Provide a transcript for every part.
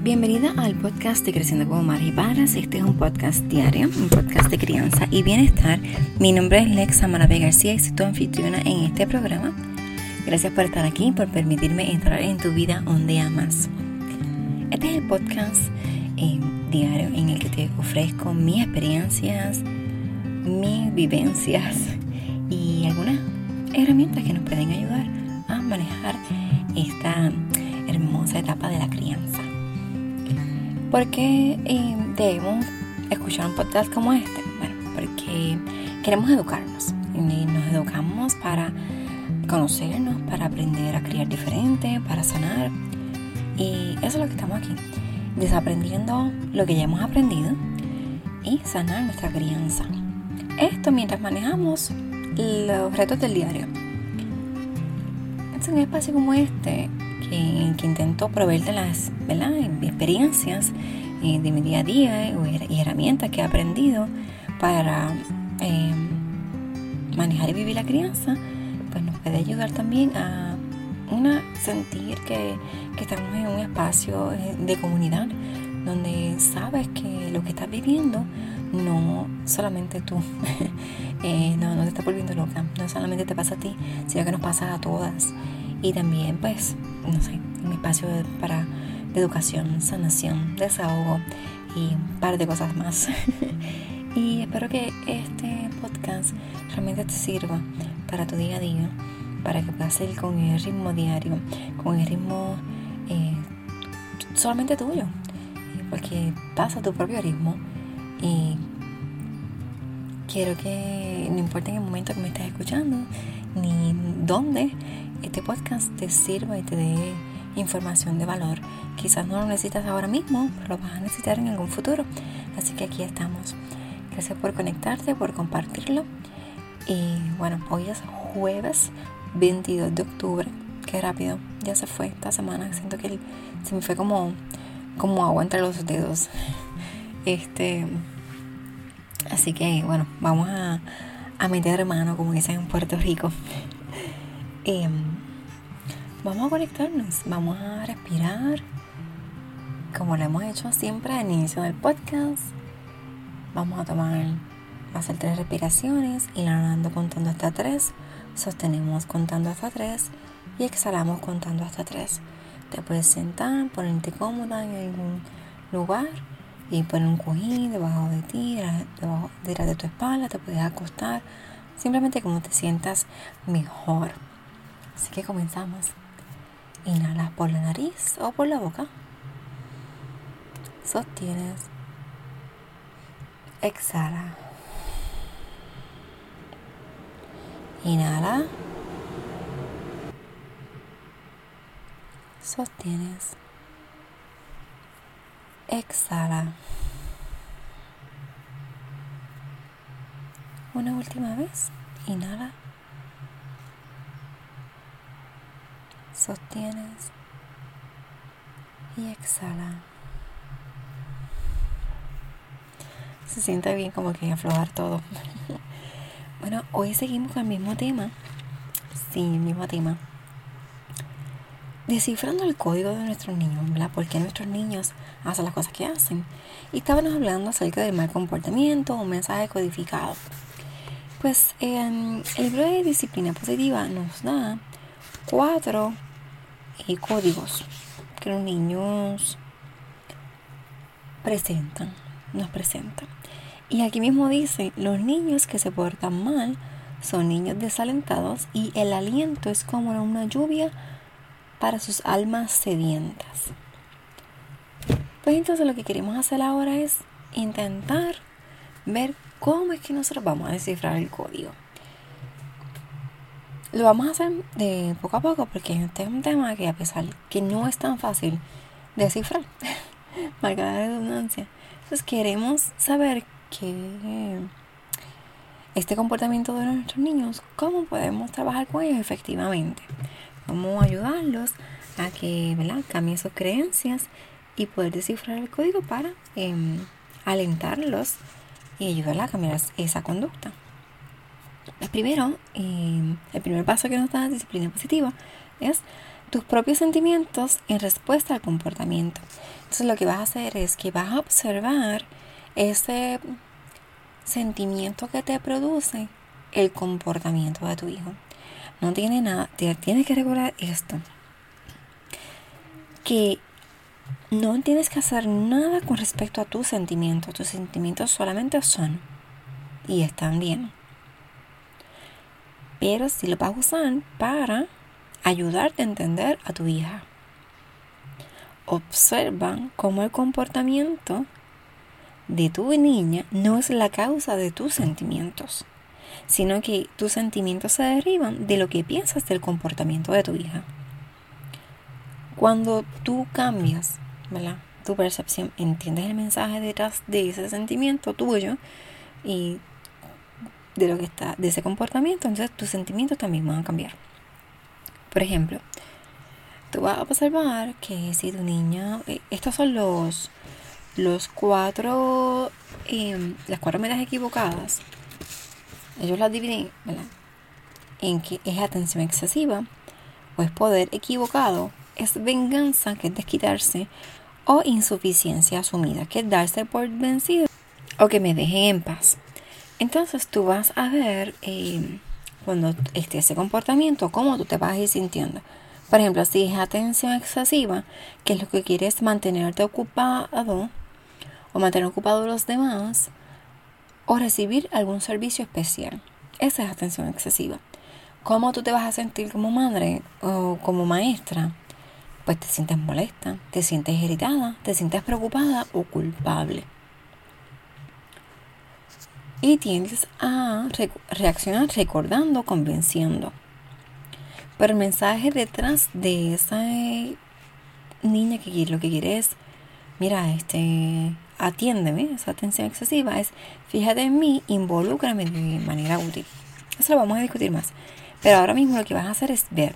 Bienvenida al podcast de Creciendo como Madres y Padres. Este es un podcast diario, un podcast de crianza y bienestar. Mi nombre es Lexa Maravé García y soy tu anfitriona en este programa. Gracias por estar aquí, por permitirme entrar en tu vida un día más. Este es el podcast eh, diario en el que te ofrezco mis experiencias, mis vivencias y algunas herramientas que nos pueden ayudar a manejar esta hermosa etapa de la crianza. ¿Por qué eh, debemos escuchar un podcast como este? Bueno, porque queremos educarnos y nos educamos para conocernos, para aprender a criar diferente, para sanar. Y eso es lo que estamos aquí, desaprendiendo lo que ya hemos aprendido y sanar nuestra crianza. Esto mientras manejamos los retos del diario. Es un espacio como este que, intento proveerte las experiencias eh, de mi día a día y herramientas que he aprendido para eh, manejar y vivir la crianza, pues nos puede ayudar también a una, sentir que, que estamos en un espacio eh, de comunidad donde sabes que lo que estás viviendo no solamente tú, no, no te estás volviendo loca, no solamente te pasa a ti, sino que nos pasa a todas. Y también pues no sé, un espacio para educación, sanación, desahogo y un par de cosas más. y espero que este podcast realmente te sirva para tu día a día, para que puedas ir con el ritmo diario, con el ritmo eh, solamente tuyo, porque pasa tu propio ritmo y quiero que no importa en el momento que me estés escuchando, ni dónde, este podcast te sirva y te dé información de valor. Quizás no lo necesitas ahora mismo, pero lo vas a necesitar en algún futuro. Así que aquí estamos. Gracias por conectarte, por compartirlo. Y bueno, hoy es jueves 22 de octubre. Qué rápido, ya se fue esta semana. Siento que se me fue como, como agua entre los dedos. Este, así que bueno, vamos a, meter mano, como dicen en Puerto Rico. Em, vamos a conectarnos, vamos a respirar, como lo hemos hecho siempre al inicio del podcast. Vamos a tomar, a hacer tres respiraciones, inhalando contando hasta tres, sostenemos contando hasta tres y exhalamos contando hasta tres. Te puedes sentar, ponerte cómoda en algún lugar y poner un cojín debajo de ti, debajo, detrás de tu espalda, te puedes acostar, simplemente como te sientas mejor. Así que comenzamos. Inhalas por la nariz o por la boca. Sostienes. Exhala. Inhala. Sostienes. Exhala. Una última vez. Inhala. sostienes y exhala. Se siente bien como que aflojar todo. bueno, hoy seguimos con el mismo tema. Sí, el mismo tema. Descifrando el código de nuestros niños, ¿verdad? ¿Por qué nuestros niños hacen las cosas que hacen? Y estábamos hablando acerca del mal comportamiento, un mensaje codificado. Pues el libro de disciplina positiva nos da cuatro y códigos que los niños presentan, nos presentan. Y aquí mismo dice, los niños que se portan mal son niños desalentados y el aliento es como una lluvia para sus almas sedientas. Pues entonces lo que queremos hacer ahora es intentar ver cómo es que nosotros vamos a descifrar el código. Lo vamos a hacer de poco a poco porque este es un tema que a pesar que no es tan fácil descifrar, marca la redundancia, entonces queremos saber que este comportamiento de nuestros niños, cómo podemos trabajar con ellos efectivamente, cómo ayudarlos a que cambien sus creencias y poder descifrar el código para em, alentarlos y ayudarlos a cambiar esa conducta. Primero, eh, el primer paso que nos da la disciplina positiva es tus propios sentimientos en respuesta al comportamiento. Entonces lo que vas a hacer es que vas a observar ese sentimiento que te produce el comportamiento de tu hijo. No tiene nada, tienes que recordar esto. Que no tienes que hacer nada con respecto a tus sentimientos. Tus sentimientos solamente son y están bien. Pero si lo vas a usar para ayudarte a entender a tu hija. Observa cómo el comportamiento de tu niña no es la causa de tus sentimientos, sino que tus sentimientos se derivan de lo que piensas del comportamiento de tu hija. Cuando tú cambias tu percepción, entiendes el mensaje detrás de ese sentimiento tuyo y de lo que está, de ese comportamiento, entonces tus sentimientos también van a cambiar. Por ejemplo, tú vas a observar que si tu niña, eh, estos son los, los cuatro, em, las cuatro medidas equivocadas, ellos las dividen en que es atención excesiva, o es poder equivocado, es venganza, que es desquitarse, o insuficiencia asumida, que es darse por vencido, o que me dejen en paz. Entonces tú vas a ver em, cuando esté ese comportamiento, cómo tú te vas a ir sintiendo. Por ejemplo, si es atención excesiva, que es lo que quieres mantenerte ocupado o mantener ocupado a los demás, o recibir algún servicio especial. Esa es atención excesiva. ¿Cómo tú te vas a sentir como madre o como maestra? Pues te sientes molesta, te sientes irritada, te sientes preocupada o culpable y tiendes a reaccionar recordando, convenciendo. Pero el mensaje detrás de esa niña que lo que quiere es, mira, este, atiéndeme, esa atención excesiva es, fíjate en mí, involúcrame de manera útil. Eso lo vamos a discutir más. Pero ahora mismo lo que vas a hacer es ver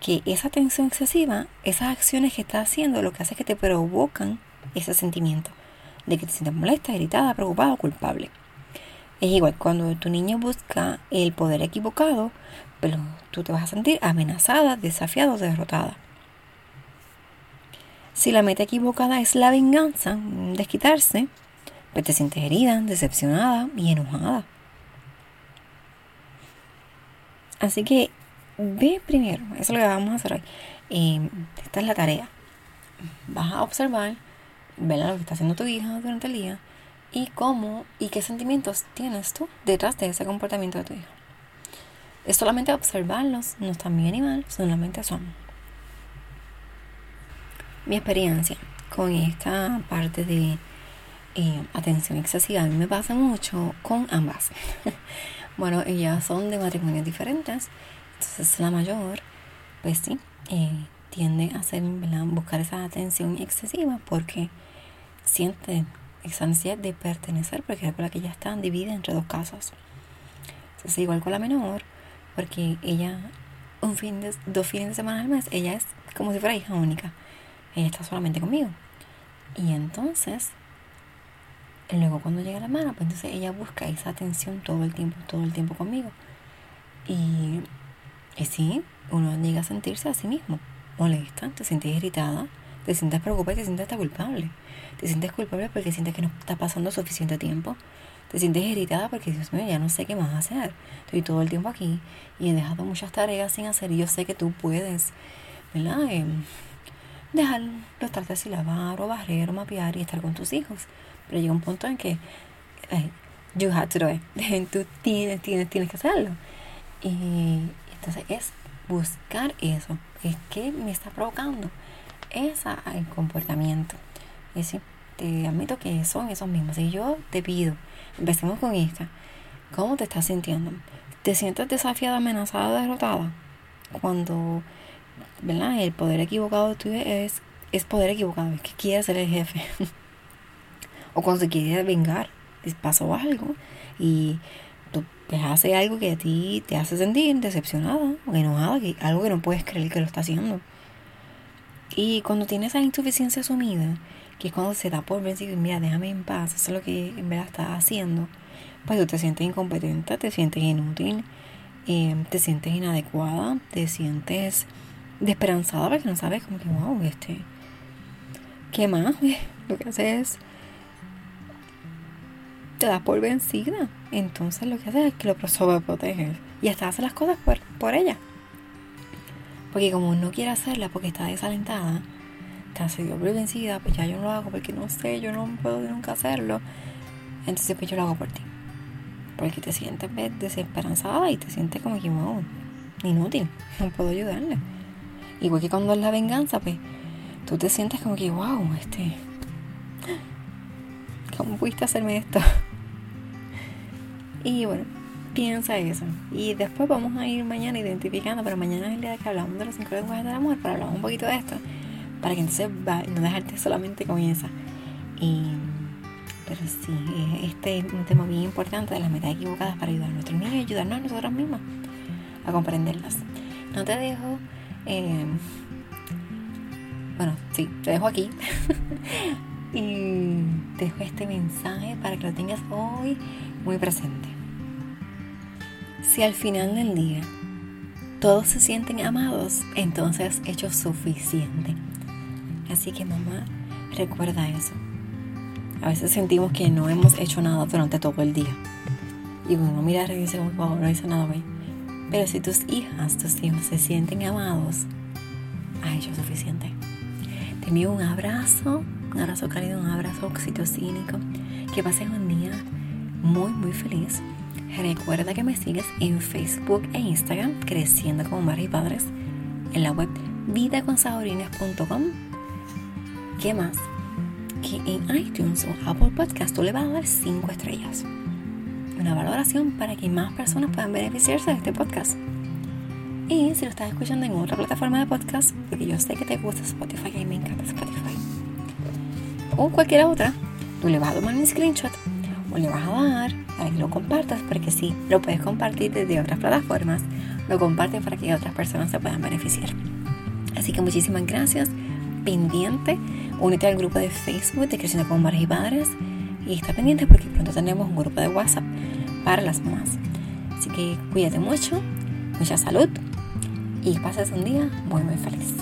que esa atención excesiva, esas acciones que estás haciendo, lo que hace es que te provocan ese sentimiento de que te sientes molesta, irritada, preocupada o culpable. Es igual, cuando tu niño busca el poder equivocado, pero tú te vas a sentir amenazada, desafiada o derrotada. Si la meta equivocada es la venganza, desquitarse, pues te sientes herida, decepcionada y enojada. Así que ve primero, eso es lo que vamos a hacer hoy. Eh, esta es la tarea. Vas a observar, ver lo que está haciendo tu hija durante el día y cómo y qué sentimientos tienes tú detrás de ese comportamiento de tu hijo. Es solamente observarlos, no están bien ni mal, solamente son. Mi experiencia con esta parte de eh, atención excesiva a mí me pasa mucho con ambas. bueno, ellas son de matrimonios diferentes, entonces la mayor, pues sí, eh, tiende a hacer, buscar esa atención excesiva porque siente esa necesidad de pertenecer, porque recuerda que ella está dividida entre dos casas. Entonces, igual con la menor, porque ella, un fin de, dos fines de semana al mes, ella es como si fuera hija única. Ella está solamente conmigo. Y entonces, luego cuando llega la hermana, pues entonces ella busca esa atención todo el tiempo, todo el tiempo conmigo. Y, y sí, uno llega a sentirse a sí mismo molesta, te sientes irritada, te sientes preocupada y te sientes culpable. Te sientes culpable porque sientes que no está pasando suficiente tiempo. Te sientes irritada porque, Dios mío, ya no sé qué más hacer. Estoy todo el tiempo aquí y he dejado muchas tareas sin hacer y yo sé que tú puedes, ¿verdad? Eh, dejar los trastes y lavar o barrer o mapear y estar con tus hijos. Pero llega un punto en que you have to do it. Tú tienes, tienes, tienes que hacerlo. Y entonces es buscar eso. Es que me está provocando ese comportamiento. Y decir, te admito que son esos mismos. Y yo te pido, empecemos con esta. ¿Cómo te estás sintiendo? ¿Te sientes desafiada, amenazada, derrotada? Cuando, ¿verdad? El poder equivocado tuyo es, es poder equivocado, es que quieres ser el jefe. o cuando se quiere vengar, pasó algo y tú te hace algo que a ti te hace sentir decepcionada o enojada, que, algo que no puedes creer que lo está haciendo. Y cuando tienes esa insuficiencia asumida, que es cuando se da por vencido y mira, déjame en paz, eso es lo que en verdad estás haciendo, pues tú te sientes incompetente, te sientes inútil, eh, te sientes inadecuada, te sientes desesperanzada porque no sabes como que, wow, este, ¿qué más? Lo que hace es te das por vencida. Entonces lo que hace es que lo sobreproteges y hasta hace las cosas por, por ella. Porque como no quiere hacerla porque está desalentada, te hace por vencida, pues ya yo no lo hago porque no sé, yo no puedo nunca hacerlo. Entonces pues yo lo hago por ti. Porque te sientes desesperanzada y te sientes como que, wow, inútil, no puedo ayudarle. Igual que cuando es la venganza, pues tú te sientes como que, wow, este, ¿cómo pudiste hacerme esto? Y bueno, piensa eso. Y después vamos a ir mañana identificando, pero mañana es el día que hablamos de los cinco lenguajes del amor, para hablar un poquito de esto, para que entonces no dejarte solamente con esa. Y, pero sí, este es un tema bien importante de las metas equivocadas para ayudar a nuestros niños y ayudarnos a nosotros mismos a comprenderlas. No te dejo. Eh, bueno, sí, te dejo aquí. y te dejo este mensaje para que lo tengas hoy muy presente. Si al final del día todos se sienten amados, entonces hecho suficiente. Así que mamá, recuerda eso. A veces sentimos que no hemos hecho nada durante todo el día. Y uno mira y dice, wow, no hice nada hoy. Pero si tus hijas, tus hijos se sienten amados, ha hecho suficiente. Te envío un abrazo, un abrazo cálido, un abrazo oxitocínico. Que pases un día muy, muy feliz. Recuerda que me sigues en Facebook e Instagram, Creciendo como Madres y Padres, en la web vidaconsaborines.com. ¿Qué más? Que en iTunes o Apple Podcast tú le vas a dar 5 estrellas. Una valoración para que más personas puedan beneficiarse de este podcast. Y si lo estás escuchando en otra plataforma de podcast, porque yo sé que te gusta Spotify y me encanta Spotify, o cualquier otra, tú le vas a tomar un screenshot o le vas a dar para que lo compartas, porque si lo puedes compartir desde otras plataformas, lo compartes para que otras personas se puedan beneficiar. Así que muchísimas gracias, pendiente, únete al grupo de Facebook de Creciendo con Madres y Padres y está pendiente porque pronto tenemos un grupo de WhatsApp para las mamás. Así que cuídate mucho, mucha salud y pases un día muy muy feliz.